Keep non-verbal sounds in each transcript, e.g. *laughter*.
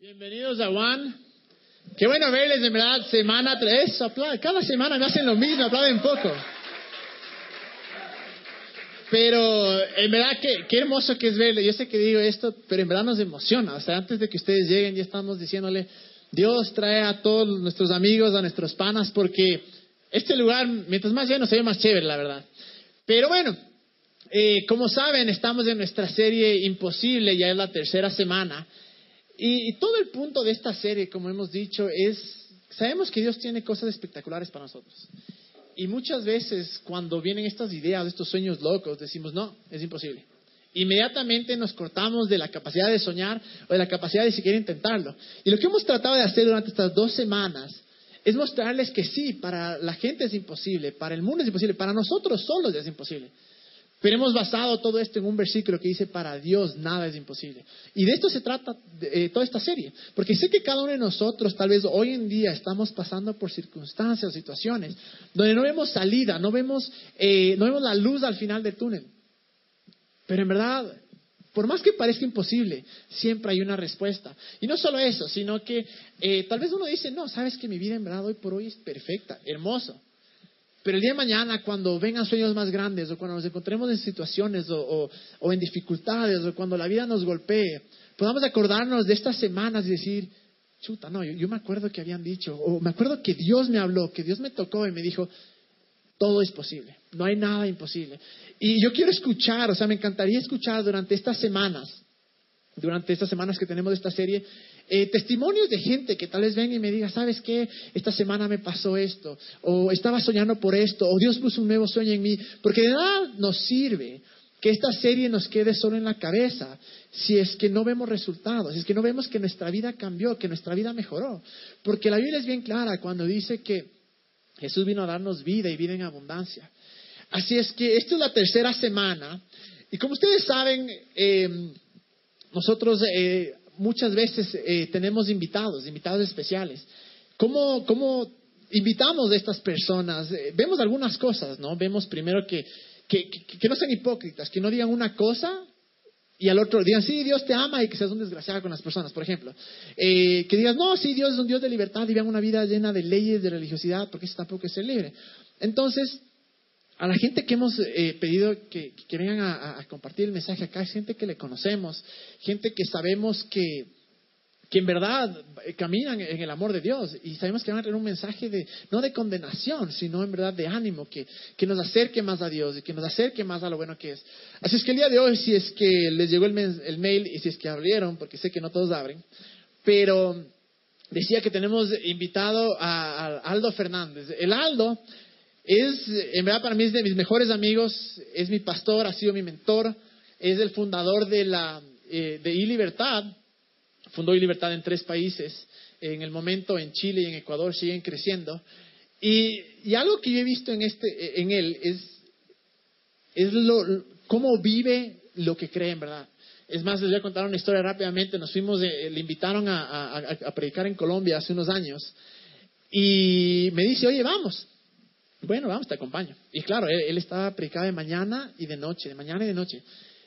Bienvenidos a One. Qué bueno verles, en verdad, semana tres. Cada semana me hacen lo mismo, aplauden poco. Pero en verdad, qué, qué hermoso que es verle. Yo sé que digo esto, pero en verdad nos emociona. O sea, antes de que ustedes lleguen, ya estamos diciéndole, Dios trae a todos nuestros amigos, a nuestros panas, porque este lugar, mientras más lleno, se ve más chévere, la verdad. Pero bueno, eh, como saben, estamos en nuestra serie Imposible, ya es la tercera semana. Y, todo el punto de esta serie, como hemos dicho, es, sabemos que Dios tiene cosas espectaculares para nosotros. Y muchas veces cuando vienen estas ideas, estos sueños locos, decimos, no, es imposible. Inmediatamente nos cortamos de la capacidad de soñar o de la capacidad de siquiera intentarlo. Y lo que hemos tratado de hacer durante estas dos semanas es mostrarles que sí, para la gente es imposible, para el mundo es imposible, para nosotros solos es imposible. Pero hemos basado todo esto en un versículo que dice, para Dios nada es imposible. Y de esto se trata eh, toda esta serie. Porque sé que cada uno de nosotros, tal vez hoy en día, estamos pasando por circunstancias, situaciones, donde no vemos salida, no vemos, eh, no vemos la luz al final del túnel. Pero en verdad, por más que parezca imposible, siempre hay una respuesta. Y no solo eso, sino que eh, tal vez uno dice, no, sabes que mi vida en verdad hoy por hoy es perfecta, hermoso. Pero el día de mañana, cuando vengan sueños más grandes, o cuando nos encontremos en situaciones, o, en dificultades, o cuando la vida nos golpee, podamos acordarnos de estas semanas y decir, chuta, no, yo, me acuerdo que habían dicho, o me acuerdo que Dios me habló, que Dios me tocó y me dijo, todo es posible, no hay nada imposible. Y yo quiero escuchar, o sea, me encantaría escuchar durante estas semanas, durante estas semanas que tenemos de esta serie, eh, testimonios de gente que tal vez ven y me diga, ¿sabes qué? Esta semana me pasó esto, o estaba soñando por esto, o Dios puso un nuevo sueño en mí, porque de nada nos sirve que esta serie nos quede solo en la cabeza si es que no vemos resultados, si es que no vemos que nuestra vida cambió, que nuestra vida mejoró. Porque la Biblia es bien clara cuando dice que Jesús vino a darnos vida y vida en abundancia. Así es que esta es la tercera semana y como ustedes saben, eh, nosotros eh, muchas veces eh, tenemos invitados, invitados especiales. ¿Cómo, ¿Cómo, invitamos a estas personas? Eh, vemos algunas cosas, ¿no? Vemos primero que, que, que, no sean hipócritas, que no digan una cosa y al otro digan, sí, Dios te ama y que seas un desgraciado con las personas, por ejemplo. Eh, que digas, no, sí, Dios es un Dios de libertad y vivan una vida llena de leyes, de religiosidad, porque eso tampoco es ser libre. Entonces, a la gente que hemos eh, pedido que, vengan a, compartir el mensaje acá, es gente que le conocemos, gente que sabemos que, en verdad eh, caminan en el amor de Dios y sabemos que van a tener un mensaje de, no de condenación, sino en verdad de ánimo, que, nos acerque más a Dios y que nos acerque más a lo bueno que es. Así es que el día de hoy, si es que les llegó el, el mail y si es que abrieron, porque sé que no todos abren, pero decía que tenemos invitado a Aldo Fernández. El Aldo es, en verdad, para mí es de mis mejores amigos, es mi pastor, ha sido mi mentor, es el fundador de la eh, de iLibertad, fundó iLibertad en tres países, en el momento en Chile y en Ecuador siguen creciendo. Y, algo que yo he visto en, este, en él es, es lo, cómo vive lo que cree en verdad. Es más, les voy a contar una historia rápidamente. Nos fuimos, le invitaron a, predicar en Colombia hace unos años. Y me dice, oye, vamos. Bueno, vamos, te acompaño. Y claro, él, estaba predicado de mañana y de noche, de mañana y de noche.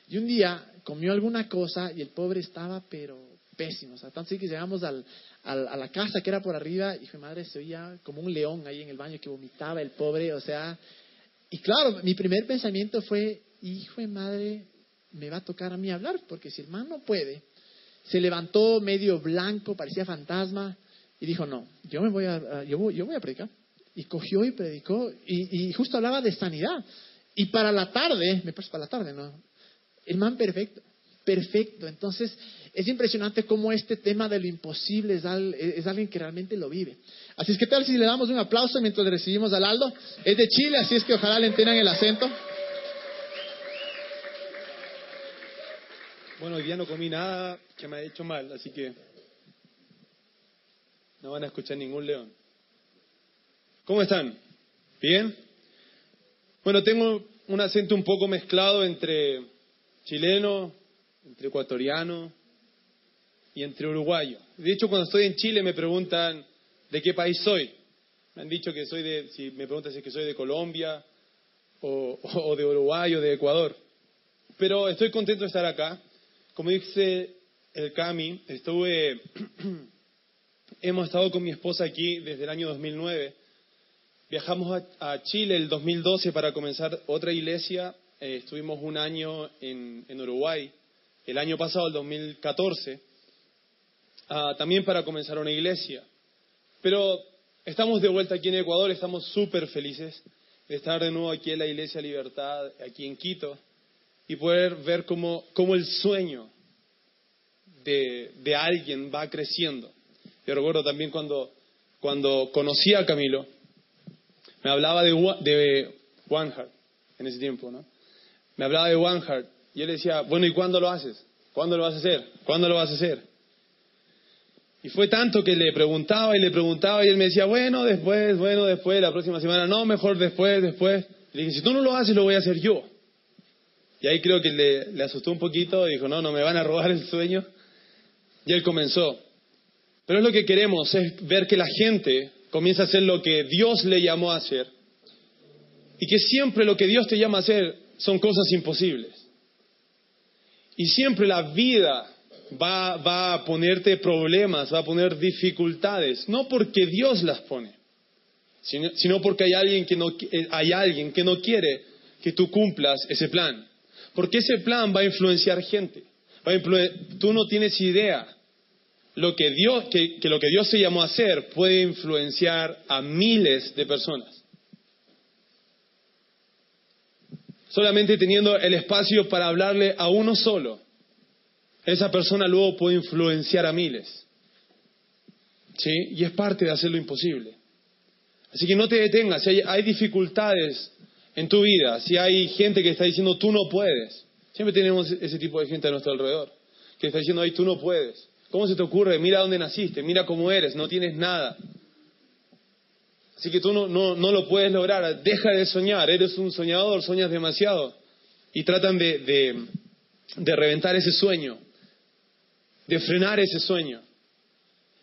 Y un día comió alguna cosa y el pobre estaba, pero pésimo. O sea, tan así que llegamos al, a la casa que era por arriba y mi madre se oía como un león ahí en el baño que vomitaba el pobre. O sea, y claro, mi primer pensamiento fue, hijo de madre, me va a tocar a mí hablar, porque si el man no puede, se levantó medio blanco, parecía fantasma, y dijo, no, yo me voy a, yo yo voy a predicar y cogió y predicó y, justo hablaba de sanidad. Y para la tarde, me parece para la tarde, ¿no? El man perfecto, perfecto. Entonces, es impresionante cómo este tema de lo imposible es, es alguien que realmente lo vive. Así es que tal si le damos un aplauso mientras le recibimos al Aldo. Es de Chile, así es que ojalá le entiendan el acento. Bueno, hoy día no comí nada que me haya hecho mal, así que no van a escuchar ningún león. ¿Cómo están? ¿Bien? Bueno, tengo un acento un poco mezclado entre chileno, entre ecuatoriano y entre uruguayo. De hecho, cuando estoy en Chile me preguntan de qué país soy. Me han dicho que soy de, si me preguntan si es que soy de Colombia o, de Uruguay o de Ecuador. Pero estoy contento de estar acá. Como dice el CAMI, estuve, *clears throat* hemos estado con mi esposa aquí desde el año 2009. Viajamos a, Chile el 2012 para comenzar otra iglesia. Eh, estuvimos un año en, Uruguay. El año pasado, el 2014, ah, también para comenzar una iglesia. Pero estamos de vuelta aquí en Ecuador, estamos súper felices de estar de nuevo aquí en la Iglesia Libertad, aquí en Quito, y poder ver cómo, el sueño de, alguien va creciendo. Yo recuerdo también cuando conocí a Camilo, me hablaba de, de One Heart en ese tiempo, ¿no? Me hablaba de One Heart, y él decía, bueno, ¿y cuándo lo haces? ¿Cuándo lo vas a hacer? ¿Cuándo lo vas a hacer? Y fue tanto que le preguntaba y le preguntaba y él me decía, bueno, después, bueno, después, la próxima semana, no, mejor después, después. Le dije, si tú no lo haces, lo voy a hacer yo. Y ahí creo que le, asustó un poquito y dijo, no, no me van a robar el sueño. Y él comenzó. Pero es lo que queremos, es ver que la gente comienza a hacer lo que Dios le llamó a hacer. Y que siempre lo que Dios te llama a hacer son cosas imposibles. Y siempre la vida va, va a ponerte problemas, va a poner dificultades, no porque Dios las pone, sino, porque hay alguien, que no, eh, hay alguien que no quiere que tú cumplas ese plan. Porque ese plan va a influenciar gente. tú no tienes idea lo que, Dios, que, lo que Dios se llamó a hacer puede influenciar a miles de personas. Solamente teniendo el espacio para hablarle a uno solo esa persona luego puede influenciar a miles. ¿Sí? Y es parte de hacer lo imposible. Así que no te detengas. Si hay, dificultades en tu vida, si hay gente que está diciendo tú no puedes, siempre tenemos ese tipo de gente a nuestro alrededor, que está diciendo, ay, tú no puedes. ¿Cómo se te ocurre? Mira dónde naciste, mira cómo eres, no tienes nada. Así que tú no, no, lo puedes lograr. Deja de soñar, eres un soñador, sueñas demasiado. Y tratan de, de reventar ese sueño de frenar ese sueño.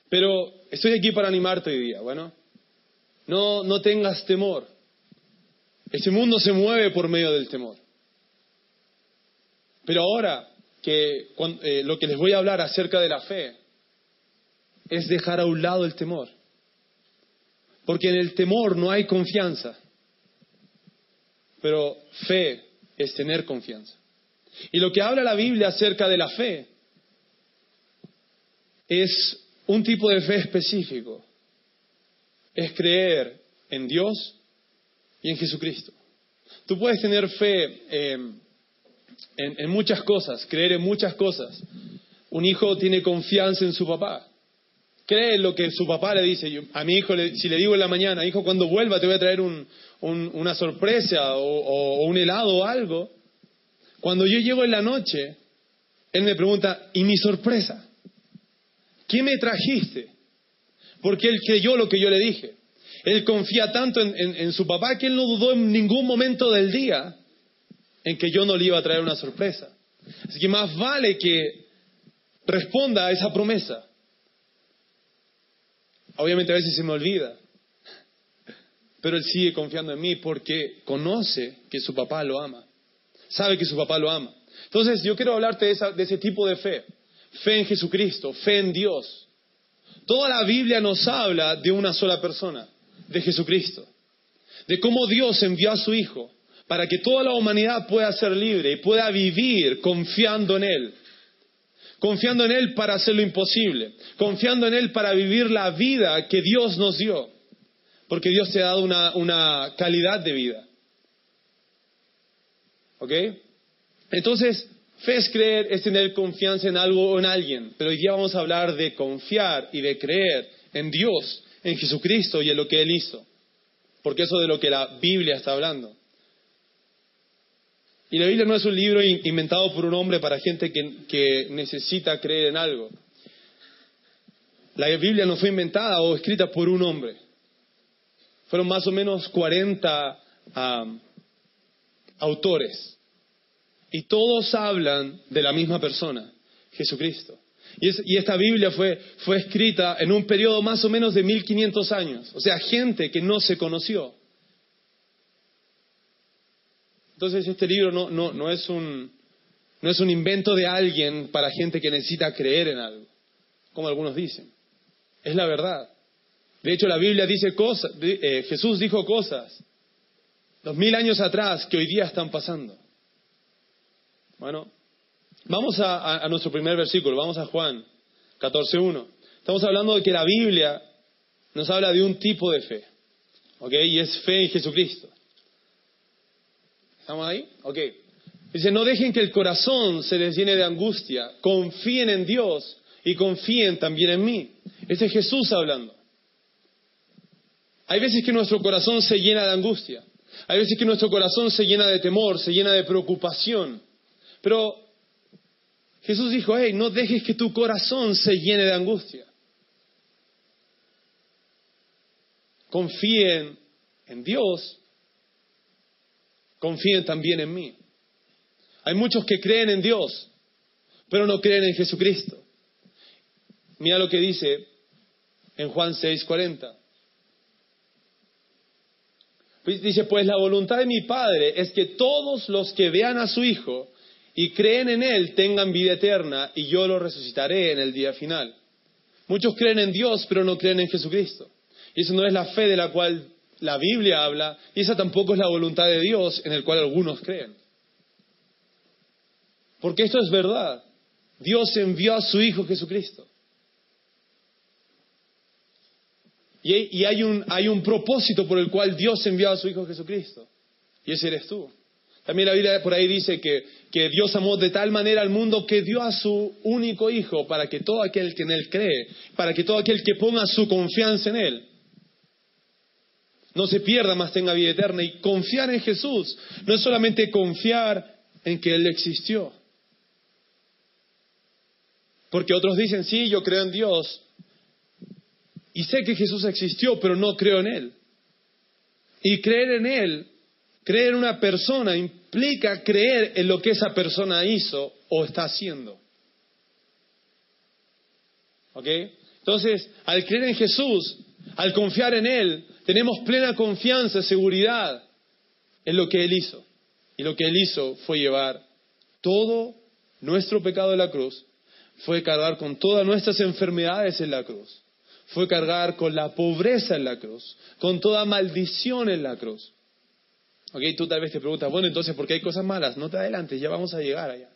Pero estoy aquí para animarte hoy día, bueno. No, no tengas temor. Este mundo se mueve por medio del temor. Pero ahora que eh, lo que les voy a hablar acerca de la fe es dejar a un lado el temor. Porque en el temor no hay confianza. Pero fe es tener confianza. Y lo que habla la Biblia acerca de la fe es un tipo de fe específico. Es creer en Dios y en Jesucristo. Tú puedes tener fe em, en, muchas cosas, creer en muchas cosas. Un hijo tiene confianza en su papá. Cree en lo que su papá le dice. a mi hijo, si le digo en la mañana, hijo, cuando vuelva te voy a traer una sorpresa o un helado o algo. Cuando yo llego en la noche, él me pregunta, ¿y mi sorpresa? ¿qué me trajiste? Porque él creyó lo que yo le dije. Él confía tanto en, su papá que él no dudó en ningún momento del día en que yo no le iba a traer una sorpresa. Así que más vale que responda a esa promesa. Obviamente a veces se me olvida, pero él sigue confiando en mí porque conoce que su papá lo ama, sabe que su papá lo ama. Entonces yo quiero hablarte de ese tipo de fe fe en Jesucristo, fe en Dios. Toda la Biblia nos habla de una sola persona, de Jesucristo, de cómo Dios envió a su Hijo para que toda la humanidad pueda ser libre y pueda vivir confiando en Él, confiando en Él para hacer lo imposible, confiando en Él para vivir la vida que Dios nos dio, porque Dios te ha dado una, una calidad de vida. ¿Ok? Entonces, Fe es creer, es tener confianza en algo o en alguien, pero hoy día vamos a hablar de confiar y de creer en Dios, en Jesucristo y en lo que Él hizo, porque eso es de lo que la Biblia está hablando. Y la Biblia no es un libro inventado por un hombre para gente que, necesita creer en algo. La Biblia no fue inventada o escrita por un hombre. Fueron más o menos 40 autores y todos hablan de la misma persona, Jesucristo. Y, esta Biblia fue, fue, escrita en un periodo más o menos de 1500 años, o sea, gente que no se conoció. Entonces este libro no, no, no es un, no es un invento de alguien para gente que necesita creer en algo, como algunos dicen. Es la verdad. De hecho, la Biblia dice cosas, eh, Jesús dijo cosas dos mil años atrás que hoy día están pasando. Bueno, vamos a, nuestro primer versículo, vamos a Juan 14.1. Estamos hablando de que la Biblia nos habla de un tipo de fe, ¿ok? Y es fe en Jesucristo. ¿Estamos ahí? Ok. Dice, no dejen que el corazón se les llene de angustia, confíen en Dios y confíen también en mí. Ese es Jesús hablando. Hay veces que nuestro corazón se llena de angustia. Hay veces que nuestro corazón se llena de temor, se llena de preocupación. Pero Jesús dijo, hey, no dejes que tu corazón se llene de angustia. Confíen en Dios, confíen también en mí. Hay muchos que creen en Dios, pero no creen en Jesucristo. Mira lo que dice en Juan 6:40. Pues dice, pues la voluntad de mi Padre es que todos los que vean a su Hijo y creen en Él tengan vida eterna y yo lo resucitaré en el día final. Muchos creen en Dios pero no creen en Jesucristo. Y eso no es la fe de la cual la Biblia habla y esa tampoco es la voluntad de Dios en el cual algunos creen. Porque esto es verdad. Dios envió a su Hijo Jesucristo. Y, hay, un, propósito por el cual Dios envió a su Hijo Jesucristo. Y ese eres tú. También la Biblia por ahí dice que, Dios amó de tal manera al mundo que dio a su único Hijo para que todo aquel que en Él cree, para que todo aquel que ponga su confianza en Él, no se pierda, más tenga vida eterna. Y confiar en Jesús no es solamente confiar en que Él existió. Porque otros dicen, sí, yo creo en Dios, y sé que Jesús existió, pero no creo en Él. Y creer en Él, creer en una persona, implica creer en lo que esa persona hizo o está haciendo. ¿Ok? Entonces, al creer en Jesús, al confiar en Él, tenemos plena confianza, seguridad en lo que Él hizo. Y lo que Él hizo fue llevar todo nuestro pecado en la cruz, fue cargar con todas nuestras enfermedades en la cruz fue cargar con la pobreza en la cruz, con toda maldición en la cruz. Ok, tú tal vez te preguntas, bueno, entonces, ¿por qué hay cosas malas? No te adelantes, ya vamos a llegar allá.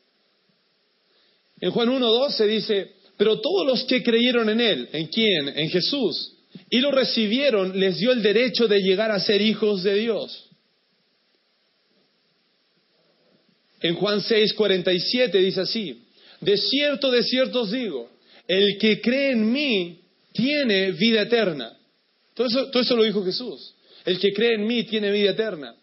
En Juan 1.2 se dice, pero todos los que creyeron en Él, ¿en quién? En Jesús, y lo recibieron, les dio el derecho de llegar a ser hijos de Dios. En Juan 6.47 dice así, de cierto, de cierto os digo, el que cree en mí, tiene vida eterna. Todo eso, todo eso lo dijo Jesús. El que cree en mí tiene vida eterna.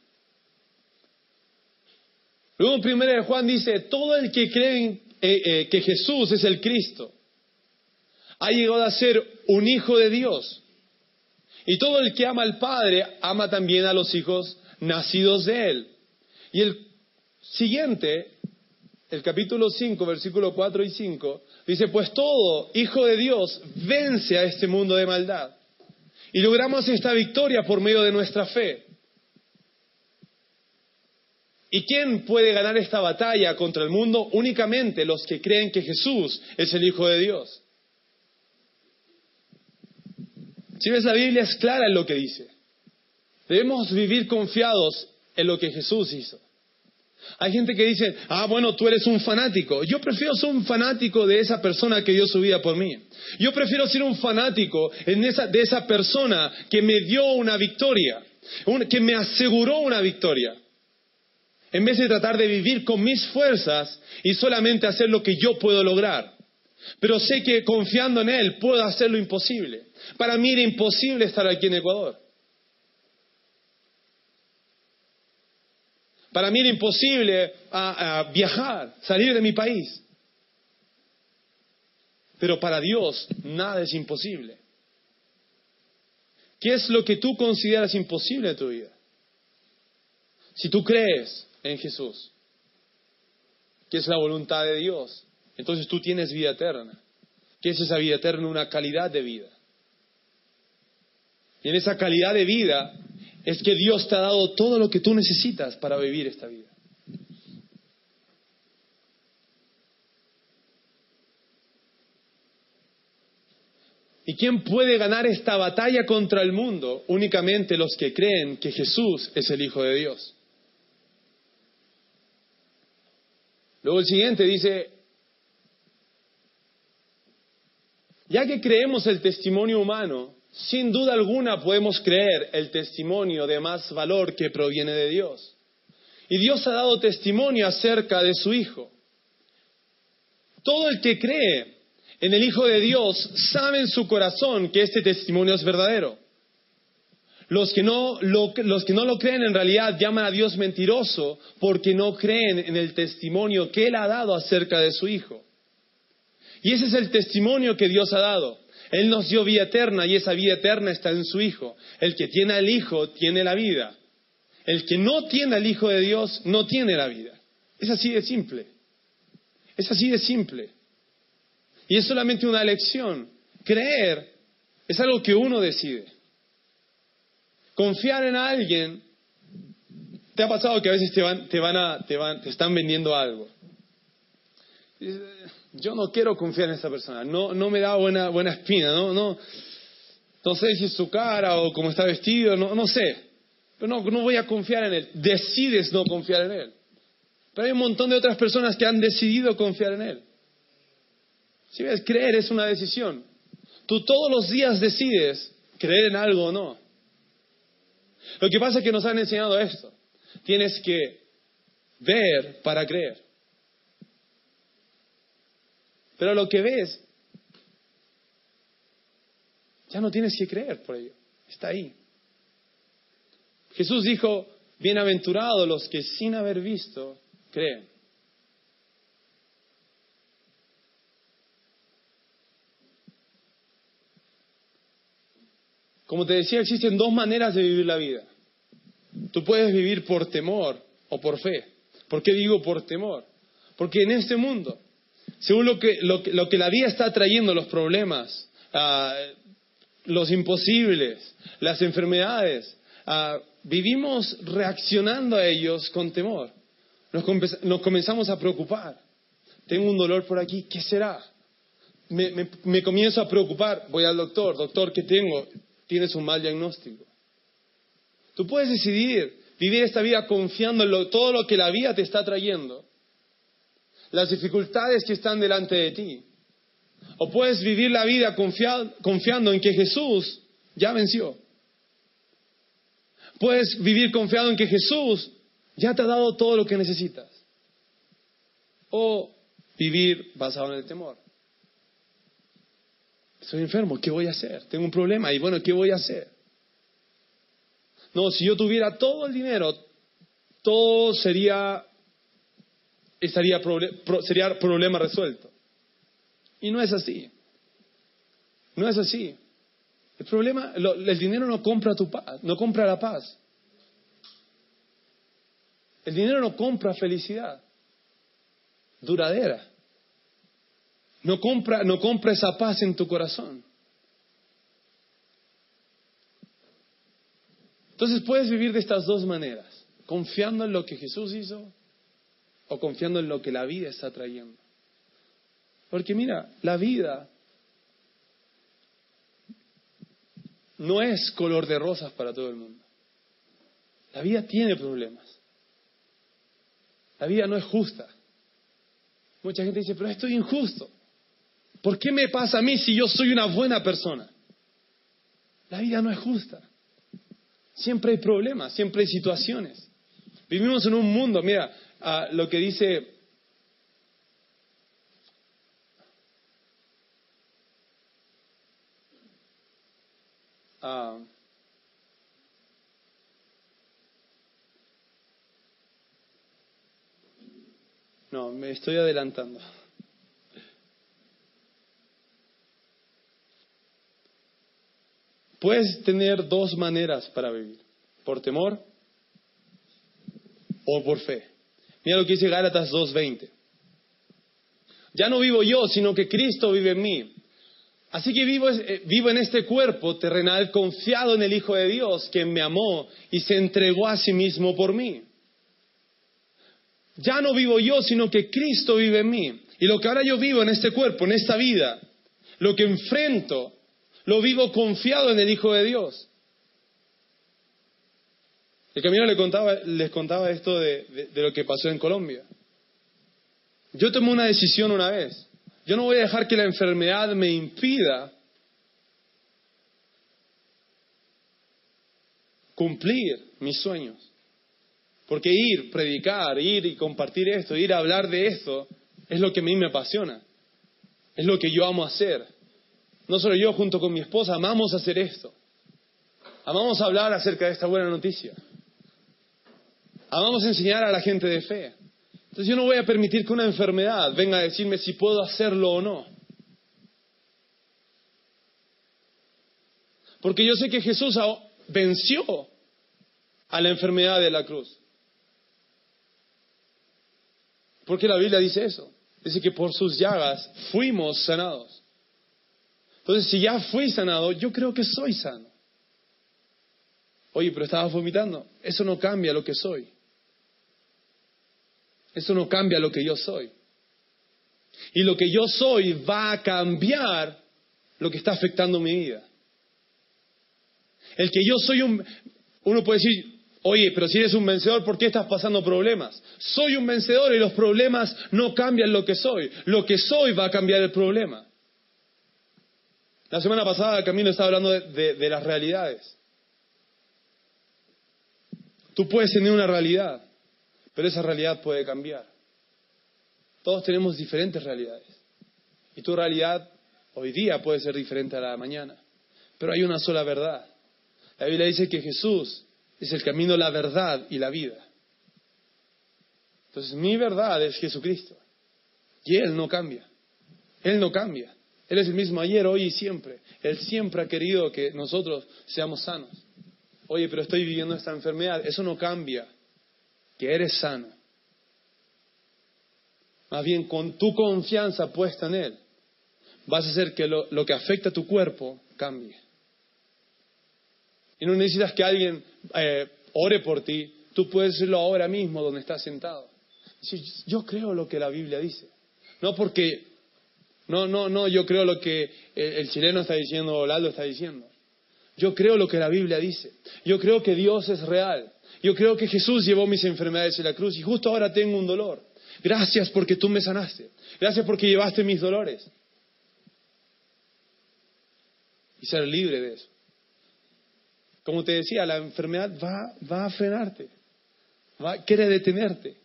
Luego en 1 de Juan dice, todo el que cree en, eh, eh, que Jesús es el Cristo ha llegado a ser un hijo de Dios. Y todo el que ama al Padre ama también a los hijos nacidos de Él. Y el siguiente, el capítulo 5, versículo 4 y 5, Dice, pues todo hijo de Dios vence a este mundo de maldad. Y logramos esta victoria por medio de nuestra fe. ¿Y quién puede ganar esta batalla contra el mundo? Únicamente los que creen que Jesús es el Hijo de Dios. Si ves, la Biblia es clara en lo que dice. Debemos vivir confiados en lo que Jesús hizo. Hay gente que dice, ah, bueno, tú eres un fanático. Yo prefiero ser un fanático de esa persona que dio su vida por mí. Yo prefiero ser un fanático de esa persona que me dio una victoria, que me aseguró una victoria. En vez de tratar de vivir con mis fuerzas y solamente hacer lo que yo puedo lograr. Pero sé que confiando en Él puedo hacer lo imposible. Para mí era imposible estar aquí en Ecuador. Para mí era imposible viajar, salir de mi país. Pero para Dios nada es imposible. ¿Qué es lo que tú consideras imposible en tu vida? Si tú crees en Jesús, que es la voluntad de Dios, entonces tú tienes vida eterna. ¿Qué es esa vida eterna? Una calidad de vida. Y en esa calidad de vida es que Dios te ha dado todo lo que tú necesitas para vivir esta vida. ¿Y quién puede ganar esta batalla contra el mundo? Únicamente los que creen que Jesús es el Hijo de Dios. Luego el siguiente dice, ya que creemos el testimonio humano, sin duda alguna podemos creer el testimonio de más valor que proviene de Dios. Y Dios ha dado testimonio acerca de su Hijo. Todo el que cree en el Hijo de Dios sabe en su corazón que este testimonio es verdadero. Los que, no lo, creen en realidad llaman a Dios mentiroso porque no creen en el testimonio que Él ha dado acerca de su Hijo. Y ese es el testimonio que Dios ha dado. Él nos dio vida eterna y esa vida eterna está en su Hijo. El que tiene al Hijo tiene la vida. El que no tiene al Hijo de Dios no tiene la vida. Es así de simple. Es así de simple. Y es solamente una elección. Creer es algo que uno decide. Confiar en alguien, ¿te ha pasado que a veces te van, te van a, te van, te están vendiendo algo? Yo no quiero confiar en esa persona, no, no me da buena, buena espina, no, no, sé si es su cara o cómo está vestido, no, no sé. Pero no, no voy a confiar en él. Decides no confiar en él. Pero hay un montón de otras personas que han decidido confiar en él. Si ves, creer es una decisión. Tú todos los días decides creer en algo o no. Lo que pasa es que nos han enseñado esto. Tienes que ver para creer. Pero lo que ves, ya no tienes que creer por ello. Está ahí. Jesús dijo, bienaventurados los que sin haber visto creen. Como te decía, existen dos maneras de vivir la vida. Tú puedes vivir por temor o por fe. ¿Por qué digo por temor? Porque en este mundo, según lo que, lo, que la vida está trayendo, los problemas, ah, los imposibles, las enfermedades, ah, vivimos reaccionando a ellos con temor. Nos, comenzamos a preocupar. Tengo un dolor por aquí, ¿qué será? me, comienzo a preocupar, voy al doctor, doctor, ¿qué tengo? tienes un mal diagnóstico. Tú puedes decidir vivir esta vida confiando en todo lo que la vida te está trayendo, las dificultades que están delante de ti. O puedes vivir la vida confiando en que Jesús ya venció. Puedes vivir confiado en que Jesús ya te ha dado todo lo que necesitas. O vivir basado en el temor. Estoy enfermo, ¿qué voy a hacer? Tengo un problema y bueno, ¿qué voy a hacer? No, si yo tuviera todo el dinero, todo sería, estaría, sería problema resuelto. Y no es así. No es así. El problema, el dinero no compra tu paz, no compra la paz. El dinero no compra felicidad duradera. No compra, no compra esa paz en tu corazón. Entonces puedes vivir de estas dos maneras, confiando en lo que Jesús hizo o confiando en lo que la vida está trayendo. Porque mira, la vida no es color de rosas para todo el mundo. La vida tiene problemas. La vida no es justa. Mucha gente dice, pero estoy injusto. ¿Por qué me pasa a mí si yo soy una buena persona? La vida no es justa. Siempre hay problemas, siempre hay situaciones. Vivimos en un mundo, mira, ah, lo que dice ah, no, me estoy adelantando. Puedes tener dos maneras para vivir, por temor o por fe. Mira lo que dice Gálatas 2.20. Ya no vivo yo, sino que Cristo vive en mí. Así que vivo, eh, vivo en este cuerpo terrenal confiado en el Hijo de Dios, quien me amó y se entregó a sí mismo por mí. Ya no vivo yo, sino que Cristo vive en mí. Y lo que ahora yo vivo en este cuerpo, en esta vida, lo que enfrento, Lo vivo confiado en el Hijo de Dios. El camino les contaba, les contaba esto de, de lo que pasó en Colombia. Yo tomé una decisión una vez. Yo no voy a dejar que la enfermedad me impida cumplir mis sueños. Porque ir, predicar, ir y compartir esto, ir a hablar de esto, es lo que a mí me apasiona. Es lo que yo amo hacer. No solo yo, junto con mi esposa, amamos hacer esto. Amamos hablar acerca de esta buena noticia. Amamos enseñar a la gente de fe. Entonces yo no voy a permitir que una enfermedad venga a decirme si puedo hacerlo o no. Porque yo sé que Jesús venció a la enfermedad de la cruz. Porque la Biblia dice eso. Dice que por sus llagas fuimos sanados. Entonces, si ya fui sanado, yo creo que soy sano. Oye, pero estabas vomitando. Eso no cambia lo que soy. Eso no cambia lo que yo soy. Y lo que yo soy va a cambiar lo que está afectando mi vida. El que yo soy un... Uno puede decir, oye, pero si eres un vencedor, ¿por qué estás pasando problemas? Soy un vencedor y los problemas no cambian lo que soy. Lo que soy va a cambiar el problema. La semana pasada Camino estaba hablando de, de las realidades. Tú puedes tener una realidad, pero esa realidad puede cambiar. Todos tenemos diferentes realidades. Y tu realidad hoy día puede ser diferente a la de mañana. Pero hay una sola verdad. La Biblia dice que Jesús es el camino, la verdad y la vida. Entonces mi verdad es Jesucristo. Y Él no cambia. Él no cambia. Él es el mismo ayer, hoy y siempre. Él siempre ha querido que nosotros seamos sanos. Oye, pero estoy viviendo esta enfermedad. Eso no cambia que eres sano. Más bien con tu confianza puesta en Él, vas a hacer que lo, que afecta a tu cuerpo cambie. Y no necesitas que alguien eh, ore por ti, tú puedes hacerlo ahora mismo donde estás sentado. yo creo lo que la Biblia dice. No porque, no, no, no, yo creo lo que el, el chileno está diciendo o Laldo está diciendo. Yo creo lo que la Biblia dice. Yo creo que Dios es real. Yo creo que Jesús llevó mis enfermedades en la cruz y justo ahora tengo un dolor. Gracias porque tú me sanaste. Gracias porque llevaste mis dolores. Y ser libre de eso. Como te decía, la enfermedad va, a frenarte. Va, quiere detenerte.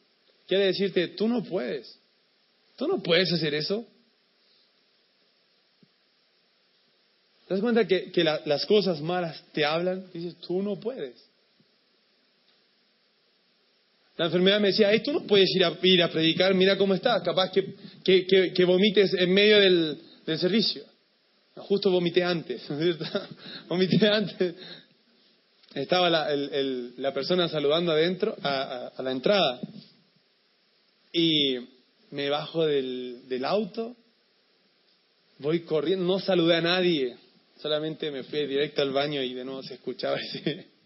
Quiere decirte, tú no puedes. Tú no puedes hacer eso. ¿Te das cuenta que, las cosas malas te hablan? Dices, tú no puedes. La enfermedad me decía, tú no puedes ir a, ir a predicar, mira cómo estás, capaz que, vomites en medio del, servicio. justo vomité antes, *laughs* vomité antes. Estaba la, la persona saludando adentro, a, la entrada, y me bajo del, del auto, voy corriendo, no saludé a nadie, solamente me fui directo al baño y de nuevo se escuchaba ese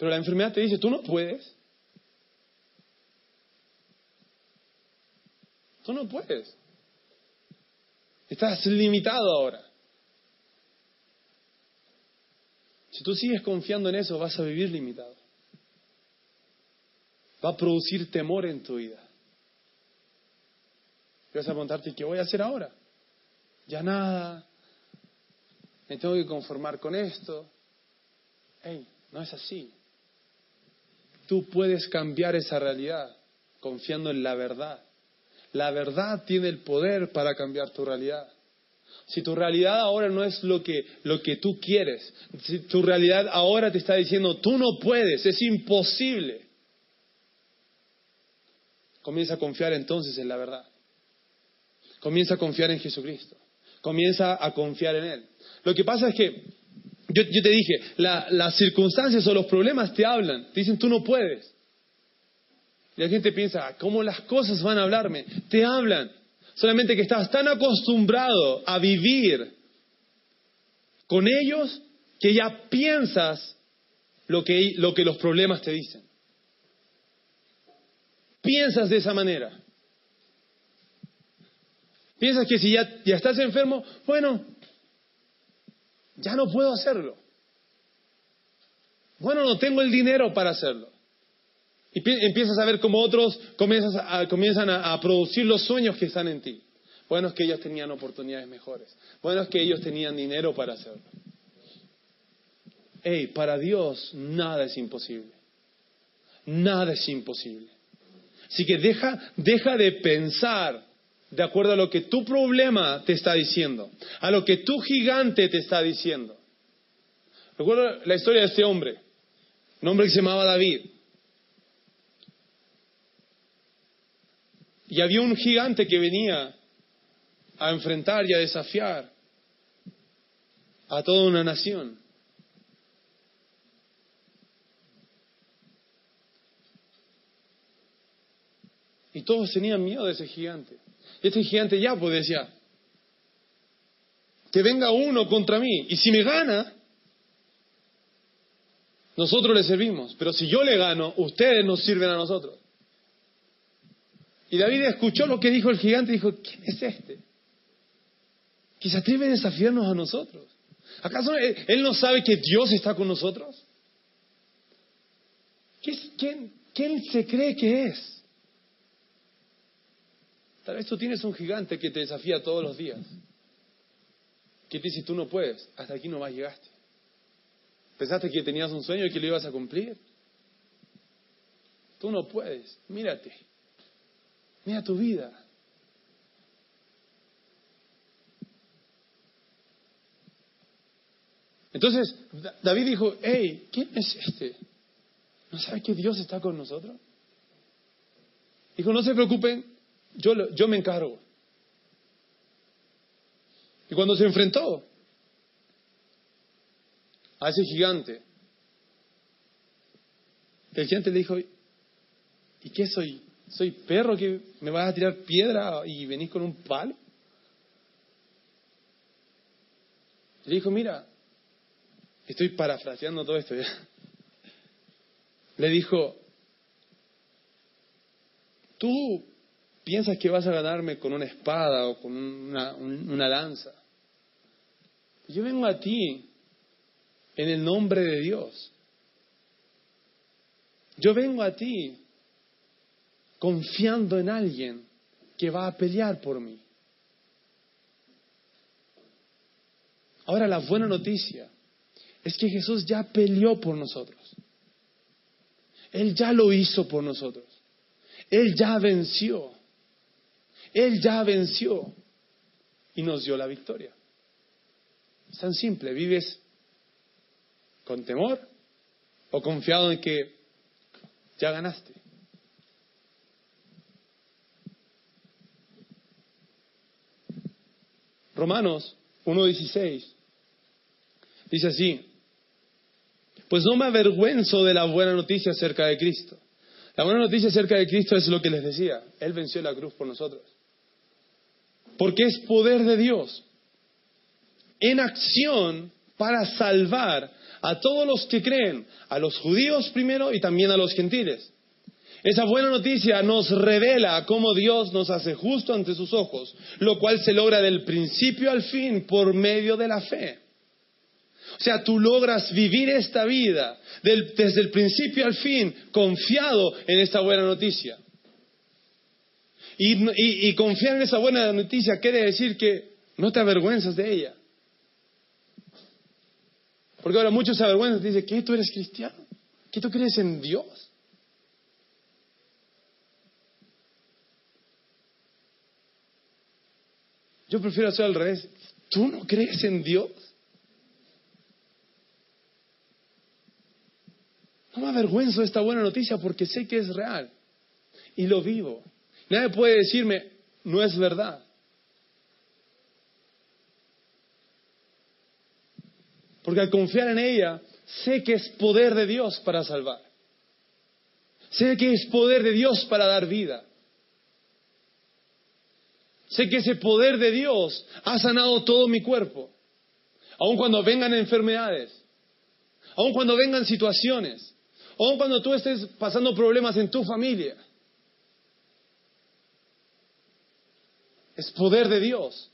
Pero la enfermedad te dice, tú no puedes. Tú no puedes. Estás limitado ahora. Si tú sigues confiando en eso, vas a vivir limitado. Va a producir temor en tu vida. Y vas a preguntarte, ¿qué voy a hacer ahora? Ya nada. Me tengo que conformar con esto. Hey, no es así. Tú puedes cambiar esa realidad confiando en la verdad. La verdad tiene el poder para cambiar tu realidad. Si tu realidad ahora no es lo que, lo que tú quieres, si tu realidad ahora te está diciendo, tú no puedes, es imposible, comienza a confiar entonces en la verdad. Comienza a confiar en Jesucristo. Comienza a confiar en Él. Lo que pasa es que yo, te dije, las circunstancias o los problemas te hablan, te dicen tú no puedes. Y la gente piensa, ah, ¿cómo las cosas van a hablarme? Te hablan. Solamente que estás tan acostumbrado a vivir con ellos que ya piensas lo que, lo que los problemas te dicen. Piensas de esa manera. Piensas que si ya, ya estás enfermo, bueno, ya no puedo hacerlo. Bueno, no tengo el dinero para hacerlo. Y empiezas a ver cómo otros comienzan a, producir los sueños que están en ti. Bueno, es que ellos tenían oportunidades mejores. Bueno, es que ellos tenían dinero para hacerlo. Hey, para Dios nada es imposible. Nada es imposible. Así que deja, deja de pensar de acuerdo a lo que tu problema te está diciendo, a lo que tu gigante te está diciendo. Recuerdo la historia de este hombre, un hombre que se llamaba David. Y había un gigante que venía a enfrentar y a desafiar a toda una nación. Y todos tenían miedo de ese gigante. Este gigante ya pues decía, que venga uno contra mí. Y si me gana, nosotros le servimos. Pero si yo le gano, ustedes nos sirven a nosotros. Y David escuchó lo que dijo el gigante y dijo, ¿quién es este? Que se atreve a desafiarnos a nosotros. ¿Acaso él no sabe que Dios está con nosotros? ¿Quién, quién se cree que es? Tal vez tú tienes un gigante que te desafía todos los días. Que te dice, tú no puedes, hasta aquí no más llegaste. Pensaste que tenías un sueño y que lo ibas a cumplir. Tú no puedes, mírate. Mira tu vida. Entonces David dijo, hey, ¿quién es este? ¿No sabe que Dios está con nosotros? Dijo, no se preocupen, yo, yo me encargo. Y cuando se enfrentó a ese gigante, el gigante le dijo, ¿y qué soy? ¿Soy perro que me vas a tirar piedra y venís con un palo? Le dijo, mira, estoy parafraseando todo esto ya. Le dijo, tú piensas que vas a ganarme con una espada o con una, lanza. Yo vengo a ti en el nombre de Dios. Yo vengo a ti confiando en alguien que va a pelear por mí. Ahora la buena noticia es que Jesús ya peleó por nosotros. Él ya lo hizo por nosotros. Él ya venció. Él ya venció y nos dio la victoria. Es tan simple. ¿Vives con temor o confiado en que ya ganaste? Romanos 1.16 dice así, pues no me avergüenzo de la buena noticia acerca de Cristo. La buena noticia acerca de Cristo es lo que les decía, Él venció la cruz por nosotros. Porque es poder de Dios en acción para salvar a todos los que creen, a los judíos primero y también a los gentiles. Esa buena noticia nos revela cómo Dios nos hace justo ante sus ojos, lo cual se logra del principio al fin por medio de la fe. O sea, tú logras vivir esta vida desde el principio al fin confiado en esta buena noticia. Y, confiar en esa buena noticia quiere decir que no te avergüenzas de ella. Porque ahora muchos se avergüenzan y dicen, ¿qué? ¿Tú eres cristiano? ¿Qué tú crees en Dios? Yo prefiero hacer al revés. ¿Tú no crees en Dios? No me avergüenzo de esta buena noticia porque sé que es real y lo vivo. Nadie puede decirme, no es verdad. Porque al confiar en ella, sé que es poder de Dios para salvar. Sé que es poder de Dios para dar vida. Sé que ese poder de Dios ha sanado todo mi cuerpo. Aun cuando vengan enfermedades, aun cuando vengan situaciones, aun cuando tú estés pasando problemas en tu familia. Es poder de Dios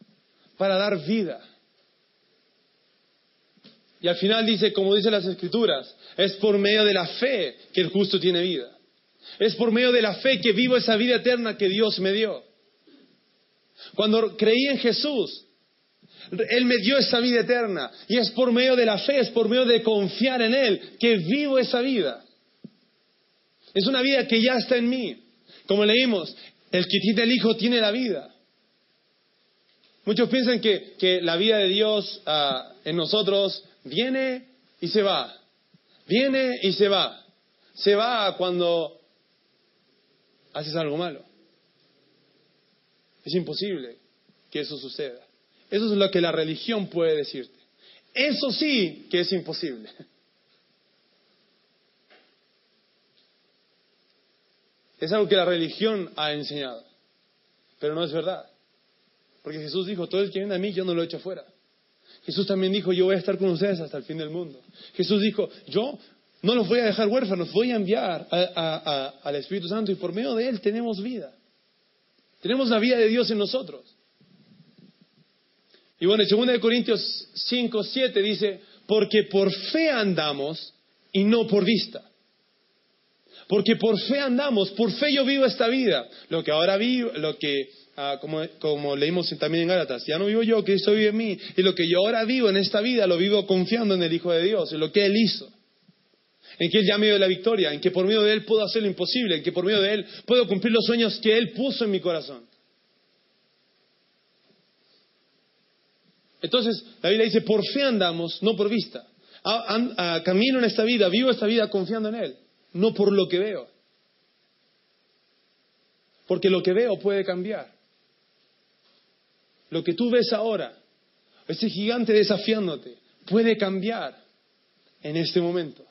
para dar vida. Y al final dice, como dicen las escrituras, es por medio de la fe que el justo tiene vida. Es por medio de la fe que vivo esa vida eterna que Dios me dio. Cuando creí en Jesús, Él me dio esa vida eterna. Y es por medio de la fe, es por medio de confiar en Él que vivo esa vida. Es una vida que ya está en mí. Como leímos, el que tiene el Hijo tiene la vida. Muchos piensan que, la vida de Dios ah, en nosotros viene y se va. Viene y se va. Se va cuando haces algo malo. Es imposible que eso suceda. Eso es lo que la religión puede decirte. Eso sí que es imposible. Es algo que la religión ha enseñado, pero no es verdad. Porque Jesús dijo, todo el que viene a mí yo no lo echo fuera. Jesús también dijo, yo voy a estar con ustedes hasta el fin del mundo. Jesús dijo, yo no los voy a dejar huérfanos, voy a enviar al Espíritu Santo y por medio de Él tenemos vida. Tenemos la vida de Dios en nosotros. Y bueno, en 2 Corintios 5, 7 dice, porque por fe andamos y no por vista. Porque por fe andamos, por fe yo vivo esta vida. Lo que ahora vivo, lo que, ah, como, leímos también en Gálatas, ya no vivo yo, Cristo vive en mí. Y lo que yo ahora vivo en esta vida, lo vivo confiando en el Hijo de Dios, en lo que Él hizo. En que Él ya me dio la victoria, en que por medio de Él puedo hacer lo imposible, en que por medio de Él puedo cumplir los sueños que Él puso en mi corazón. Entonces, la Biblia dice, por fe andamos, no por vista. Camino en esta vida, vivo esta vida confiando en Él no por lo que veo. Porque lo que veo puede cambiar. Lo que tú ves ahora, ese gigante desafiándote, puede cambiar en este momento.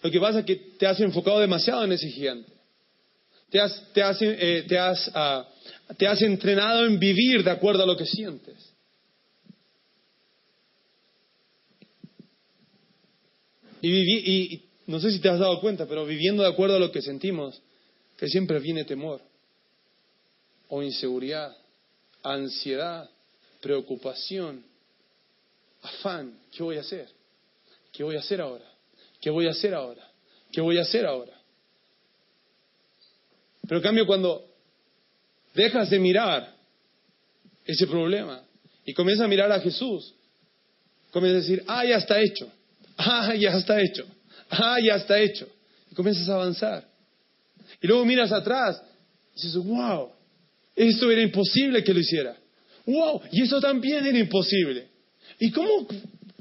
Lo que pasa es que te has enfocado demasiado en ese gigante. Te has, te has, eh, te has, ah, te has entrenado en vivir de acuerdo a lo que sientes. Y, no sé si te has dado cuenta, pero viviendo de acuerdo a lo que sentimos, que siempre viene temor, o inseguridad, ansiedad, preocupación, afán. ¿Qué voy a hacer? ¿Qué voy a hacer ahora? ¿Qué voy a hacer ahora? ¿Qué voy a hacer ahora? Pero en cambio, cuando dejas de mirar ese problema y comienzas a mirar a Jesús, comienzas a decir, ah, ya está hecho. Ah, ya está hecho. Ah, ya está hecho. Y comienzas a avanzar. Y luego miras atrás y dices, wow, esto era imposible que lo hiciera. Wow, y eso también era imposible. ¿Y cómo,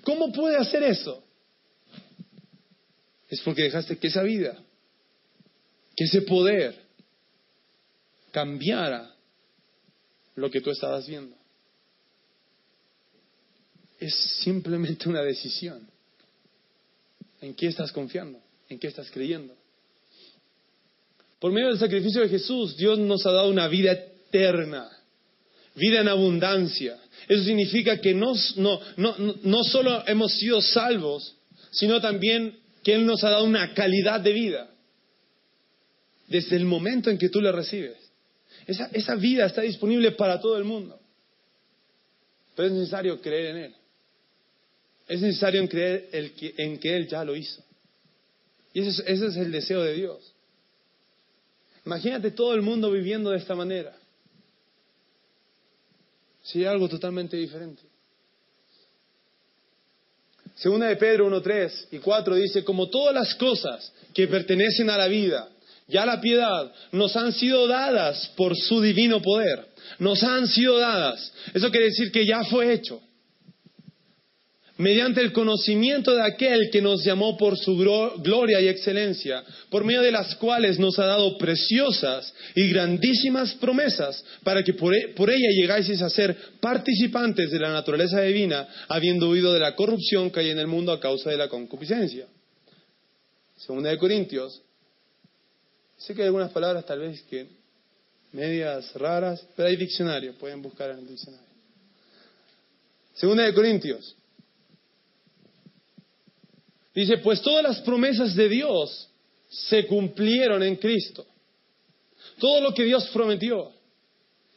cómo puede hacer eso? Es porque dejaste que esa vida, que ese poder cambiara lo que tú estabas viendo. Es simplemente una decisión. ¿En qué estás confiando? ¿En qué estás creyendo? Por medio del sacrificio de Jesús, Dios nos ha dado una vida eterna, vida en abundancia. Eso significa que no, no, no, no solo hemos sido salvos, sino también que Él nos ha dado una calidad de vida desde el momento en que tú le recibes. Esa, esa vida está disponible para todo el mundo, pero es necesario creer en Él. Es necesario creer en que Él ya lo hizo. Y ese es, el deseo de Dios. Imagínate todo el mundo viviendo de esta manera. Sería algo totalmente diferente. Segunda de Pedro 1.3 y 4 dice, como todas las cosas que pertenecen a la vida y a la piedad nos han sido dadas por su divino poder. Nos han sido dadas. Eso quiere decir que ya fue hecho mediante el conocimiento de aquel que nos llamó por su gloria y excelencia, por medio de las cuales nos ha dado preciosas y grandísimas promesas, para que por, e, ella llegáis a ser participantes de la naturaleza divina, habiendo huido de la corrupción que hay en el mundo a causa de la concupiscencia. Segunda de Corintios. Sé que hay algunas palabras tal vez que medias raras, pero hay diccionario, pueden buscar en el diccionario. Segunda de Corintios Dice, pues todas las promesas de Dios se cumplieron en Cristo. Todo lo que Dios prometió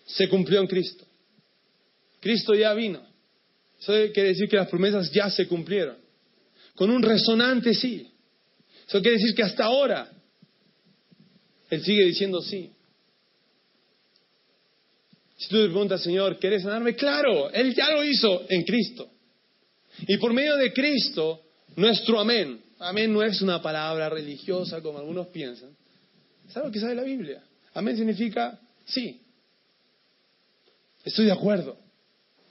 se cumplió en Cristo. Cristo ya vino. Eso quiere decir que las promesas ya se cumplieron. Con un resonante sí. Eso quiere decir que hasta ahora Él sigue diciendo sí. Si tú te preguntas, Señor, ¿quieres sanarme? Claro, Él ya lo hizo en Cristo. Y por medio de Cristo, nuestro amén. Amén no es una palabra religiosa como algunos piensan. Es algo que sabe la Biblia. Amén significa sí. Estoy de acuerdo.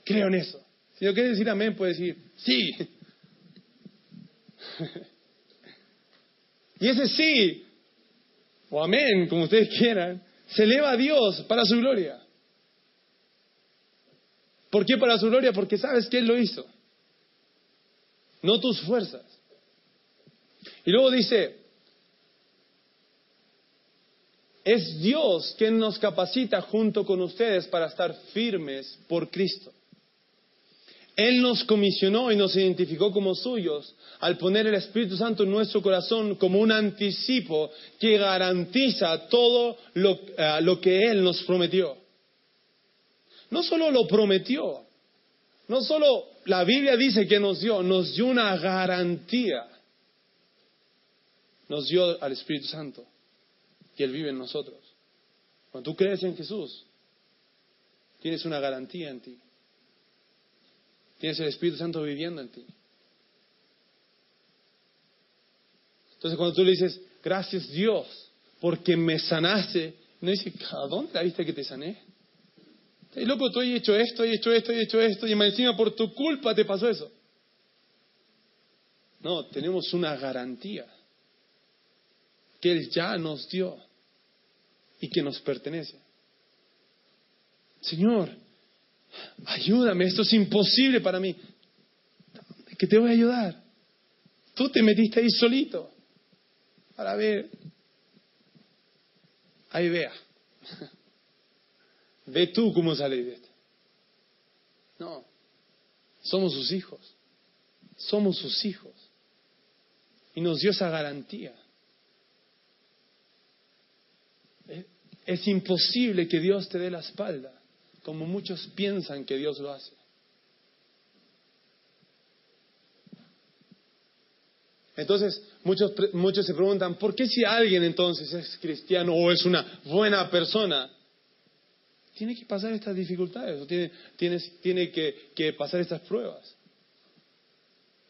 Creo en eso. Si no quiere decir amén, puede decir sí. *laughs* y ese sí, o amén, como ustedes quieran, se eleva a Dios para su gloria. ¿Por qué para su gloria? Porque sabes que Él lo hizo. No tus fuerzas. Y luego dice, es Dios quien nos capacita junto con ustedes para estar firmes por Cristo. Él nos comisionó y nos identificó como suyos al poner el Espíritu Santo en nuestro corazón como un anticipo que garantiza todo lo, eh, que Él nos prometió. No solo lo prometió, no solo la Biblia dice que nos dio, nos dio una garantía. Nos dio al Espíritu Santo y Él vive en nosotros. Cuando tú crees en Jesús, tienes una garantía en ti. Tienes el Espíritu Santo viviendo en ti. Entonces cuando tú le dices, gracias Dios, porque me sanaste, no dice, ¿a dónde la viste que te sané? Y loco, tú he hecho esto, he hecho esto, he hecho esto, y encima por tu culpa te pasó eso. No, tenemos una garantía que Él ya nos dio y que nos pertenece. Señor, ayúdame, esto es imposible para mí. ¿Qué te voy a ayudar? Tú te metiste ahí solito. Para ver. Ahí vea. Ve tú cómo sale de esto. No. Somos sus hijos. Somos sus hijos. Y nos dio esa garantía. Es imposible que Dios te dé la espalda, como muchos piensan que Dios lo hace. Entonces, muchos, muchos se preguntan, ¿por qué si alguien entonces es cristiano o es una buena persona, tiene que pasar estas dificultades o tiene, tiene que, que, pasar estas pruebas?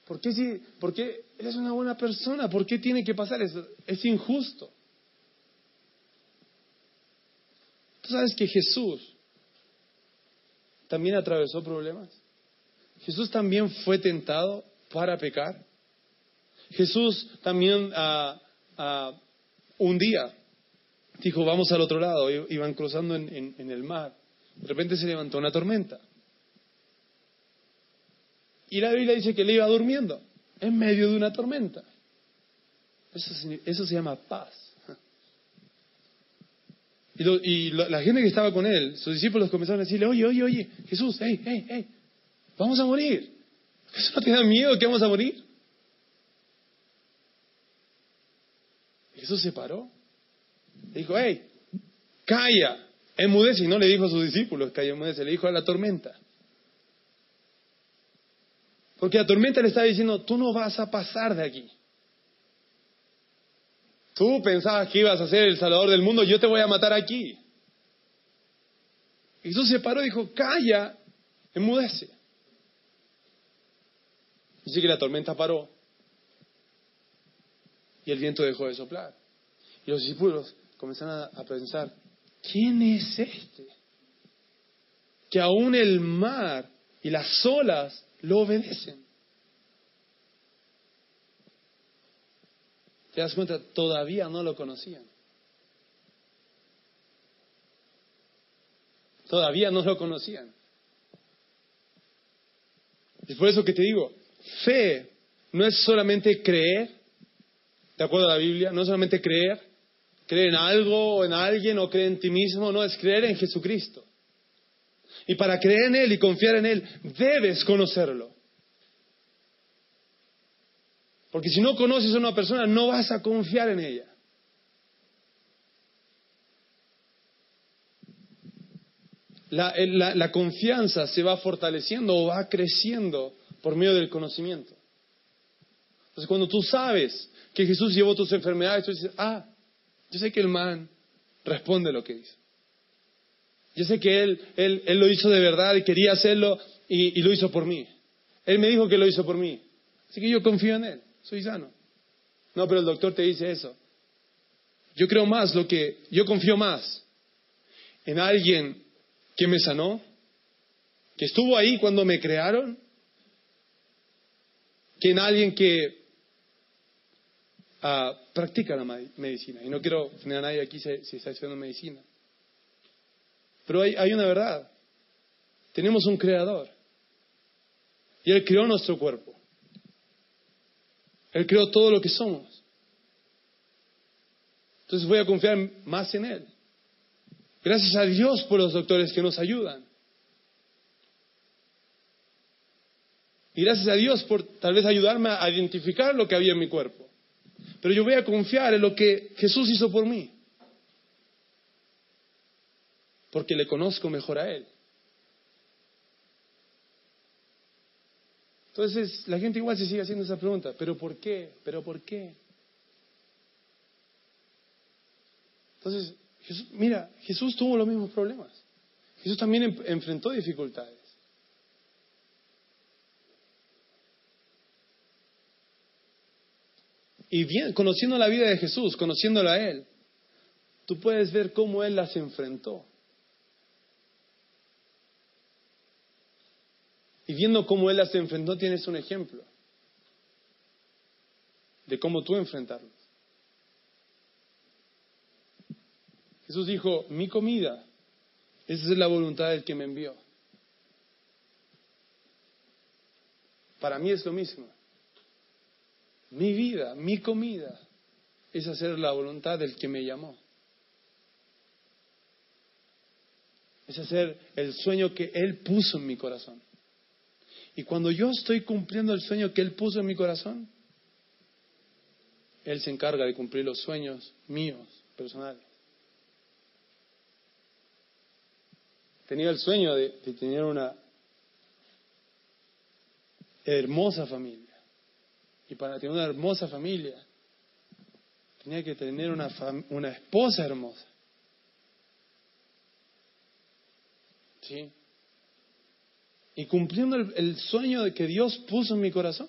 ¿Por qué, si, ¿Por qué eres una buena persona? ¿Por qué tiene que pasar eso? Es injusto. sabes que Jesús también atravesó problemas? Jesús también fue tentado para pecar. Jesús también uh, un día dijo, vamos al otro lado, iban cruzando en, el mar. De repente se levantó una tormenta. Y la Biblia dice que él iba durmiendo en medio de una tormenta. Eso, eso se llama paz. Y, la gente que estaba con él, sus discípulos comenzaron a decirle, oye, oye, oye, Jesús, hey, hey, hey, vamos a morir. ¿Eso no te da miedo que vamos a morir? Jesús se paró. Dijo, hey, calla, enmudece. Y no le dijo a sus discípulos, calla, enmudece, le dijo a la tormenta. Porque la tormenta le estaba diciendo, tú no vas a pasar de aquí. Tú pensabas que ibas a ser el salvador del mundo, yo te voy a matar aquí. Y Jesús se paró y dijo, calla, enmudece. Así que la tormenta paró y el viento dejó de soplar. Y los discípulos comenzaron a, pensar, ¿quién es este? Que aún el mar y las olas lo obedecen. ¿Te das cuenta? Todavía no lo conocían. Todavía no lo conocían. Es por eso que te digo, fe no es solamente creer, de acuerdo a la Biblia, no es solamente creer, creer en algo o en alguien o creer en ti mismo, no, es creer en Jesucristo. Y para creer en Él y confiar en Él, debes conocerlo. Porque si no conoces a una persona, no vas a confiar en ella. la, la, la confianza se va fortaleciendo o va creciendo por medio del conocimiento. Entonces, cuando tú sabes que Jesús llevó tus enfermedades, tú dices, ah, yo sé que el man responde lo que dice. Yo sé que él, él, él lo hizo de verdad y quería hacerlo y, y lo hizo por mí. Él me dijo que lo hizo por mí. Así que yo confío en él, soy sano. No, pero el doctor te dice eso. Yo creo más lo que, yo confío más en alguien que me sanó, que estuvo ahí cuando me crearon, que en alguien que ah, practica la medicina. Y no quiero ofender a nadie aquí si, está estudiando medicina. Pero hay, hay una verdad. Tenemos un creador. Y Él creó nuestro cuerpo. Él creó todo lo que somos. Entonces voy a confiar más en Él. Gracias a Dios por los doctores que nos ayudan. Y gracias a Dios por tal vez ayudarme a identificar lo que había en mi cuerpo. Pero yo voy a confiar en lo que Jesús hizo por mí. Porque le conozco mejor a Él. Entonces la gente igual se sigue haciendo esa pregunta, ¿pero por qué? ¿Pero por qué? Entonces, mira, Jesús tuvo los mismos problemas. Jesús también enfrentó dificultades. Y bien, conociendo la vida de Jesús, conociéndolo a Él, tú puedes ver cómo Él las enfrentó. Y viendo cómo Él las enfrentó, tienes un ejemplo de cómo tú enfrentarlos. Jesús dijo, mi comida, esa es la voluntad del que me envió. Para mí es lo mismo. Mi vida, mi comida, es hacer la voluntad del que me llamó. Es hacer el sueño que Él puso en mi corazón. Y cuando yo estoy cumpliendo el sueño que Él puso en mi corazón, Él se encarga de cumplir los sueños míos, personales. Tenía el sueño de, tener una hermosa familia. Y para tener una hermosa familia, tenía que tener una, una esposa hermosa. ¿Sí? y cumpliendo el, sueño de que Dios puso en mi corazón.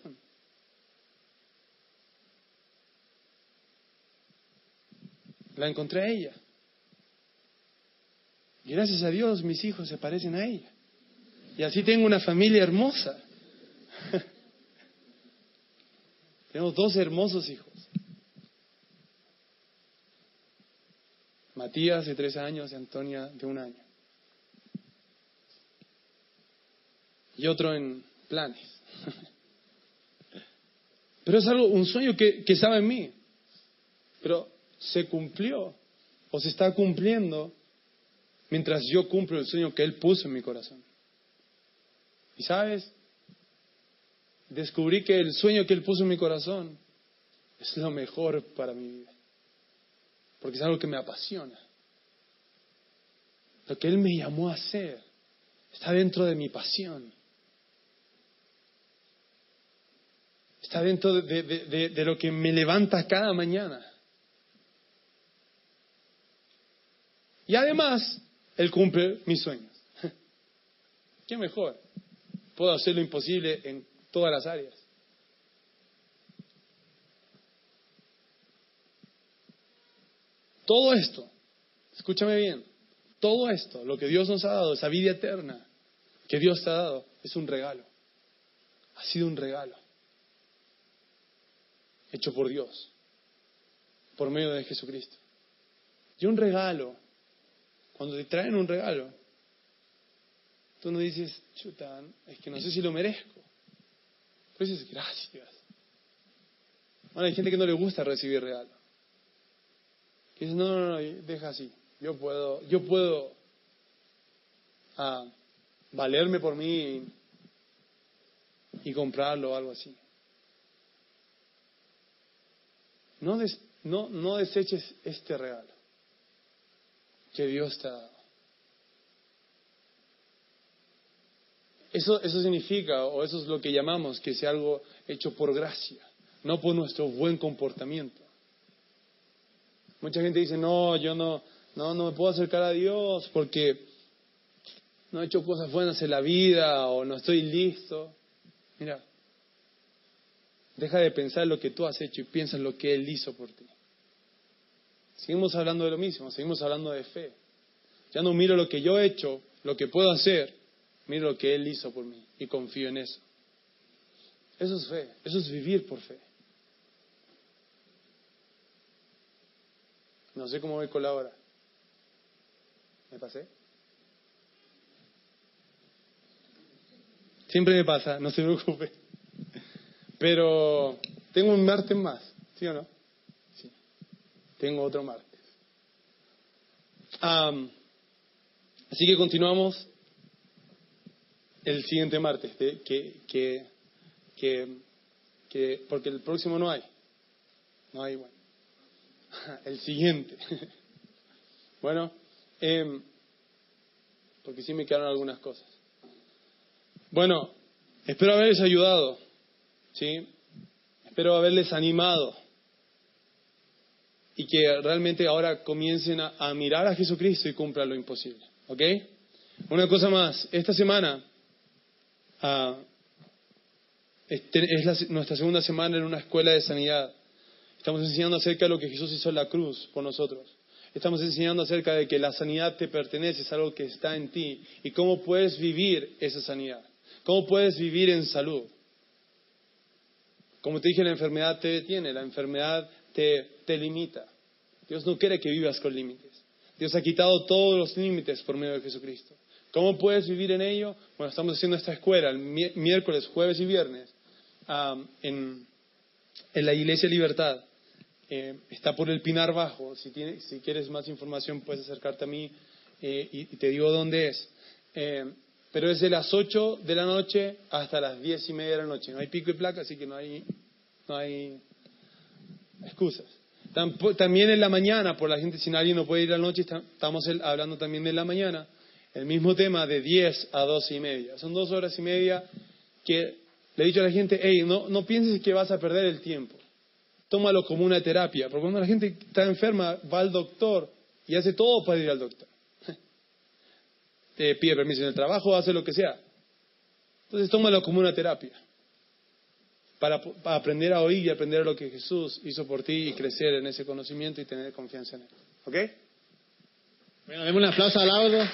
La encontré a ella. Gracias a Dios mis hijos se parecen a ella. Y así tengo una familia hermosa. *laughs* Tengo dos hermosos hijos. Matías de tres años y Antonia de un año. y otro en planes. *laughs* Pero es algo, un sueño que, que estaba en mí. Pero se cumplió o se está cumpliendo mientras yo cumplo el sueño que Él puso en mi corazón. Y sabes, descubrí que el sueño que Él puso en mi corazón es lo mejor para mi vida. Porque es algo que me apasiona. Lo que Él me llamó a hacer está dentro de mi pasión. está dentro de, lo que me levanta cada mañana. Y además, Él cumple mis sueños. *laughs* ¿Qué mejor? Puedo hacer lo imposible en todas las áreas. Todo esto, escúchame bien, todo esto, lo que Dios nos ha dado, esa vida eterna que Dios te ha dado, es un regalo. Ha sido un regalo hecho por Dios, por medio de Jesucristo. Y un regalo, cuando te traen un regalo, tú no dices, chuta, es que no sé si lo merezco. Dices, gracias. Bueno, hay gente que no le gusta recibir regalo. Que dice, no, no, no, deja así. Yo puedo, yo puedo ah, valerme por mí y comprarlo o algo así. No, no, no deseches este regalo que Dios te ha dado. Eso, eso significa, o eso es lo que llamamos, que sea algo hecho por gracia, no por nuestro buen comportamiento. Mucha gente dice, no, yo no, no, no me puedo acercar a Dios porque no he hecho cosas buenas en la vida o no estoy listo. Mira, deja de pensar lo que tú has hecho y piensa en lo que Él hizo por ti. Seguimos hablando de lo mismo, seguimos hablando de fe. Ya no miro lo que yo he hecho, lo que puedo hacer, miro lo que Él hizo por mí y confío en eso. Eso es fe, eso es vivir por fe. No sé cómo voy con la hora. ¿Me pasé? Siempre me pasa, no se preocupe. Pero tengo un martes más, ¿sí o no? Sí. Tengo otro martes. así que continuamos el siguiente martes, que, que, que, porque el próximo no hay. No hay, bueno. *laughs* El siguiente. *laughs* Bueno, em, porque sí me quedaron algunas cosas. Bueno, espero haberles ayudado, ¿sí? Espero haberles animado y que realmente ahora comiencen a, mirar a Jesucristo y cumplan lo imposible, ¿ok? Una cosa más, esta semana ah, es nuestra segunda semana en una escuela de sanidad. Estamos enseñando acerca de lo que Jesús hizo en la cruz por nosotros. Estamos enseñando acerca de que la sanidad te pertenece, es algo que está en ti y cómo puedes vivir esa sanidad. Cómo puedes vivir en salud. Como te dije, la enfermedad te detiene, la enfermedad te, te limita. Dios no quiere que vivas con límites. Dios ha quitado todos los límites por medio de Jesucristo. ¿Cómo puedes vivir en ello? Bueno, estamos haciendo esta escuela el miércoles, jueves y viernes en, en la Iglesia Libertad. Eh, está por el Pinar Bajo. Si, si quieres más información puedes acercarte a mí eh, y, te digo dónde es. Eh, pero es de las 8 de la noche hasta las 10 y media de la noche. No hay pico y placa, así que no hay, no hay excusas. También en la mañana, por la gente, si nadie no puede ir a la noche, estamos hablando también de la mañana. El mismo tema de 10 a 12 y media. Son dos horas y media que le he dicho a la gente, hey, no, no pienses que vas a perder el tiempo tómalo como una terapia. Porque cuando la gente está enferma, va al doctor y hace todo para ir al doctor. Te *laughs* pide permiso en el trabajo, hace lo que sea. Entonces tómalo como una terapia. Para, aprender a oír y aprender lo que Jesús hizo por ti y crecer en ese conocimiento y tener confianza en Él. ¿Ok? Bueno, demos un aplauso al audio.